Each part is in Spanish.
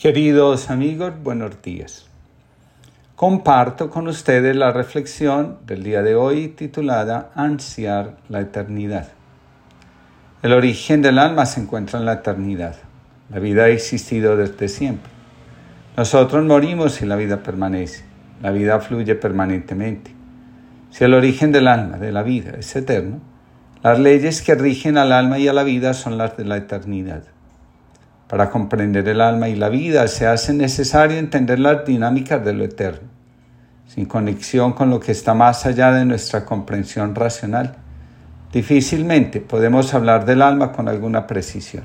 Queridos amigos, buenos días. Comparto con ustedes la reflexión del día de hoy titulada Ansiar la eternidad. El origen del alma se encuentra en la eternidad. La vida ha existido desde siempre. Nosotros morimos y la vida permanece. La vida fluye permanentemente. Si el origen del alma, de la vida, es eterno, las leyes que rigen al alma y a la vida son las de la eternidad. Para comprender el alma y la vida se hace necesario entender las dinámicas de lo eterno. Sin conexión con lo que está más allá de nuestra comprensión racional, difícilmente podemos hablar del alma con alguna precisión.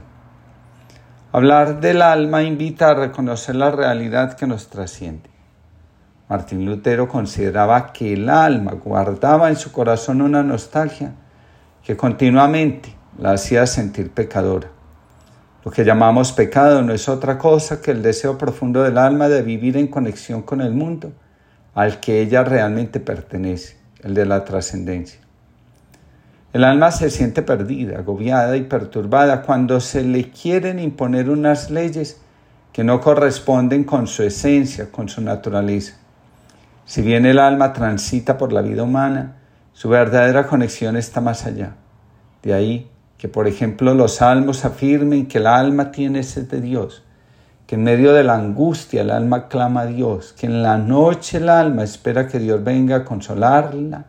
Hablar del alma invita a reconocer la realidad que nos trasciende. Martín Lutero consideraba que el alma guardaba en su corazón una nostalgia que continuamente la hacía sentir pecadora. Lo que llamamos pecado no es otra cosa que el deseo profundo del alma de vivir en conexión con el mundo al que ella realmente pertenece, el de la trascendencia. El alma se siente perdida, agobiada y perturbada cuando se le quieren imponer unas leyes que no corresponden con su esencia, con su naturaleza. Si bien el alma transita por la vida humana, su verdadera conexión está más allá. De ahí que por ejemplo los salmos afirmen que el alma tiene sed de Dios, que en medio de la angustia el alma clama a Dios, que en la noche el alma espera que Dios venga a consolarla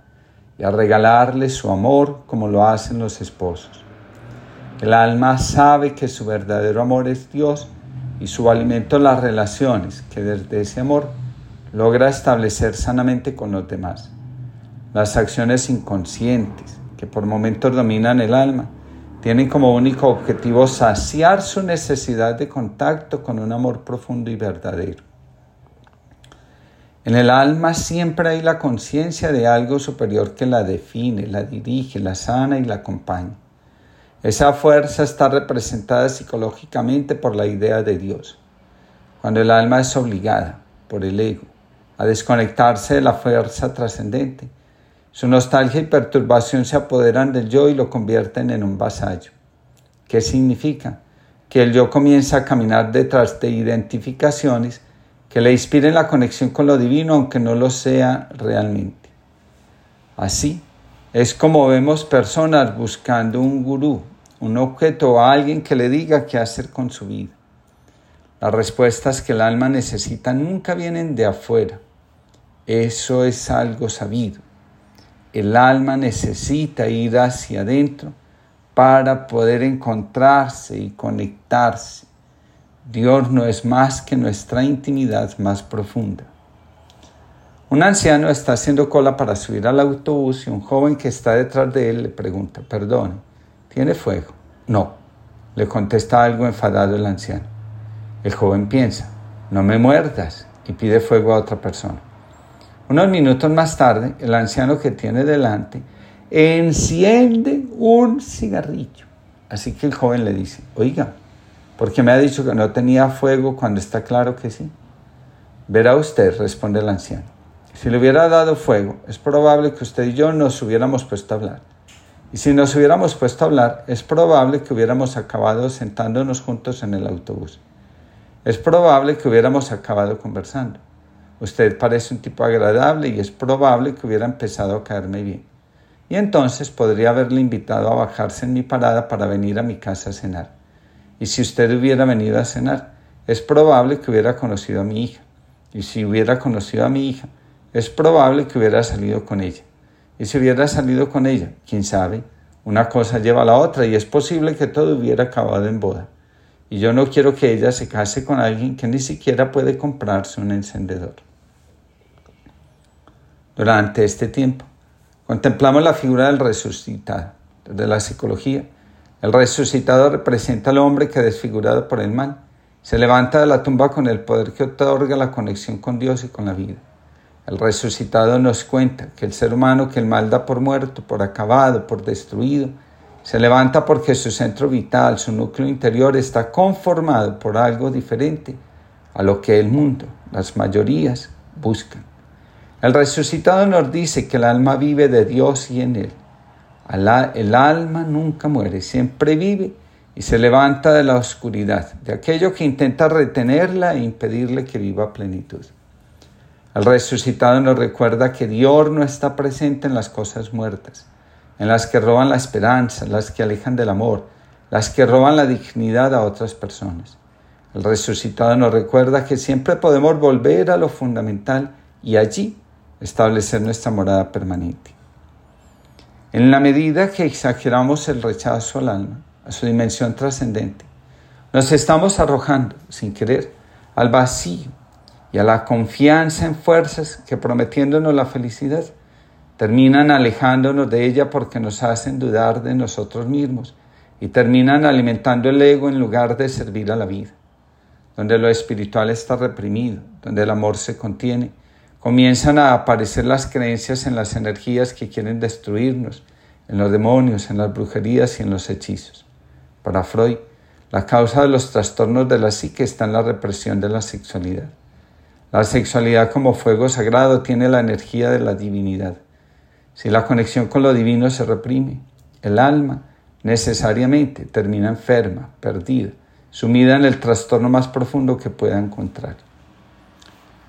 y a regalarle su amor como lo hacen los esposos. El alma sabe que su verdadero amor es Dios y su alimento las relaciones que desde ese amor logra establecer sanamente con los demás. Las acciones inconscientes que por momentos dominan el alma tienen como único objetivo saciar su necesidad de contacto con un amor profundo y verdadero. En el alma siempre hay la conciencia de algo superior que la define, la dirige, la sana y la acompaña. Esa fuerza está representada psicológicamente por la idea de Dios. Cuando el alma es obligada por el ego a desconectarse de la fuerza trascendente, su nostalgia y perturbación se apoderan del yo y lo convierten en un vasallo. ¿Qué significa? Que el yo comienza a caminar detrás de identificaciones que le inspiren la conexión con lo divino aunque no lo sea realmente. Así es como vemos personas buscando un gurú, un objeto o alguien que le diga qué hacer con su vida. Las respuestas que el alma necesita nunca vienen de afuera. Eso es algo sabido. El alma necesita ir hacia adentro para poder encontrarse y conectarse. Dios no es más que nuestra intimidad más profunda. Un anciano está haciendo cola para subir al autobús y un joven que está detrás de él le pregunta, perdón, ¿tiene fuego? No, le contesta algo enfadado el anciano. El joven piensa, no me muerdas y pide fuego a otra persona. Unos minutos más tarde, el anciano que tiene delante enciende un cigarrillo. Así que el joven le dice, oiga, ¿por qué me ha dicho que no tenía fuego cuando está claro que sí? Verá usted, responde el anciano. Si le hubiera dado fuego, es probable que usted y yo nos hubiéramos puesto a hablar. Y si nos hubiéramos puesto a hablar, es probable que hubiéramos acabado sentándonos juntos en el autobús. Es probable que hubiéramos acabado conversando. Usted parece un tipo agradable y es probable que hubiera empezado a caerme bien. Y entonces podría haberle invitado a bajarse en mi parada para venir a mi casa a cenar. Y si usted hubiera venido a cenar, es probable que hubiera conocido a mi hija. Y si hubiera conocido a mi hija, es probable que hubiera salido con ella. Y si hubiera salido con ella, quién sabe, una cosa lleva a la otra y es posible que todo hubiera acabado en boda. Y yo no quiero que ella se case con alguien que ni siquiera puede comprarse un encendedor. Durante este tiempo, contemplamos la figura del resucitado. Desde la psicología, el resucitado representa al hombre que, desfigurado por el mal, se levanta de la tumba con el poder que otorga la conexión con Dios y con la vida. El resucitado nos cuenta que el ser humano que el mal da por muerto, por acabado, por destruido, se levanta porque su centro vital, su núcleo interior está conformado por algo diferente a lo que el mundo, las mayorías, buscan. El resucitado nos dice que el alma vive de Dios y en Él. El alma nunca muere, siempre vive y se levanta de la oscuridad, de aquello que intenta retenerla e impedirle que viva plenitud. El resucitado nos recuerda que Dios no está presente en las cosas muertas, en las que roban la esperanza, las que alejan del amor, las que roban la dignidad a otras personas. El resucitado nos recuerda que siempre podemos volver a lo fundamental y allí establecer nuestra morada permanente. En la medida que exageramos el rechazo al alma, a su dimensión trascendente, nos estamos arrojando, sin querer, al vacío y a la confianza en fuerzas que prometiéndonos la felicidad, terminan alejándonos de ella porque nos hacen dudar de nosotros mismos y terminan alimentando el ego en lugar de servir a la vida. Donde lo espiritual está reprimido, donde el amor se contiene, comienzan a aparecer las creencias en las energías que quieren destruirnos, en los demonios, en las brujerías y en los hechizos. Para Freud, la causa de los trastornos de la psique está en la represión de la sexualidad. La sexualidad como fuego sagrado tiene la energía de la divinidad. Si la conexión con lo divino se reprime, el alma necesariamente termina enferma, perdida, sumida en el trastorno más profundo que pueda encontrar.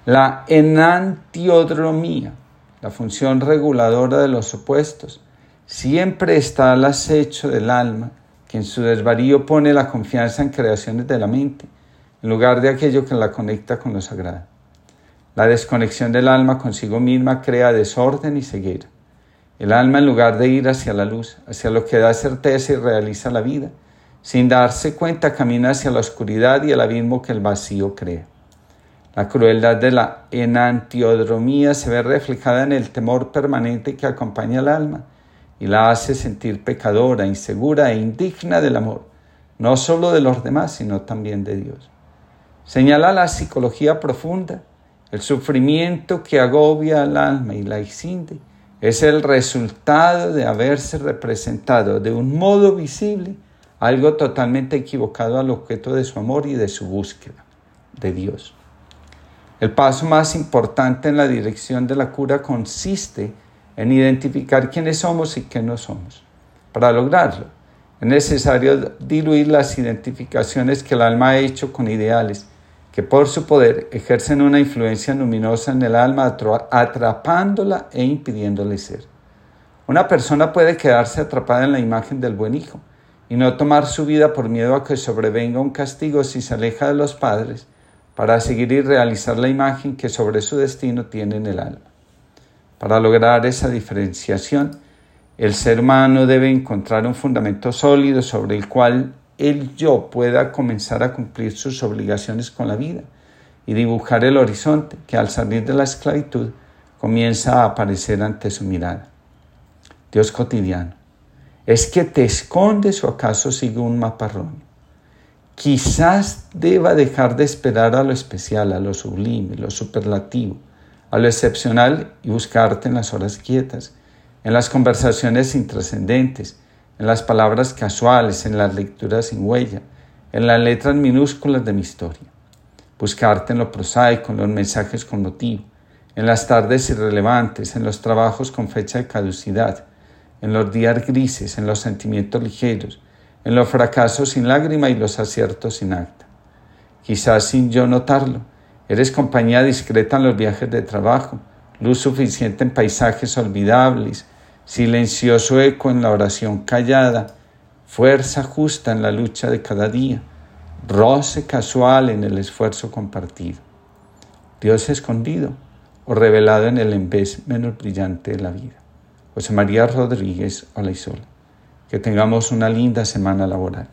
La enantiodromía, la función reguladora de los opuestos, siempre está al acecho del alma, que en su desvarío pone la confianza en creaciones de la mente, en lugar de aquello que la conecta con lo sagrado. La desconexión del alma consigo misma crea desorden y ceguera. El alma, en lugar de ir hacia la luz, hacia lo que da certeza y realiza la vida, sin darse cuenta camina hacia la oscuridad y el abismo que el vacío crea. La crueldad de la enantiodromía se ve reflejada en el temor permanente que acompaña al alma y la hace sentir pecadora, insegura e indigna del amor, no solo de los demás, sino también de Dios. Señala la psicología profunda, el sufrimiento que agobia al alma y la exinde, es el resultado de haberse representado de un modo visible algo totalmente equivocado al objeto de su amor y de su búsqueda, de Dios. El paso más importante en la dirección de la cura consiste en identificar quiénes somos y qué no somos. Para lograrlo, es necesario diluir las identificaciones que el alma ha hecho con ideales que por su poder ejercen una influencia luminosa en el alma atrapándola e impidiéndole ser. Una persona puede quedarse atrapada en la imagen del buen hijo y no tomar su vida por miedo a que sobrevenga un castigo si se aleja de los padres para seguir y realizar la imagen que sobre su destino tiene en el alma. Para lograr esa diferenciación, el ser humano debe encontrar un fundamento sólido sobre el cual el yo pueda comenzar a cumplir sus obligaciones con la vida y dibujar el horizonte que al salir de la esclavitud comienza a aparecer ante su mirada. Dios cotidiano, ¿es que te escondes o acaso sigue un maparrón? Quizás deba dejar de esperar a lo especial, a lo sublime, lo superlativo, a lo excepcional y buscarte en las horas quietas, en las conversaciones intrascendentes, en las palabras casuales, en las lecturas sin huella, en las letras minúsculas de mi historia. Buscarte en lo prosaico, en los mensajes con motivo, en las tardes irrelevantes, en los trabajos con fecha de caducidad, en los días grises, en los sentimientos ligeros, en los fracasos sin lágrima y los aciertos sin acta. Quizás sin yo notarlo, eres compañía discreta en los viajes de trabajo, luz suficiente en paisajes olvidables, silencioso eco en la oración callada, fuerza justa en la lucha de cada día, roce casual en el esfuerzo compartido. Dios escondido o revelado en el en menos brillante de la vida. José María Rodríguez Olaizola. Que tengamos una linda semana laboral.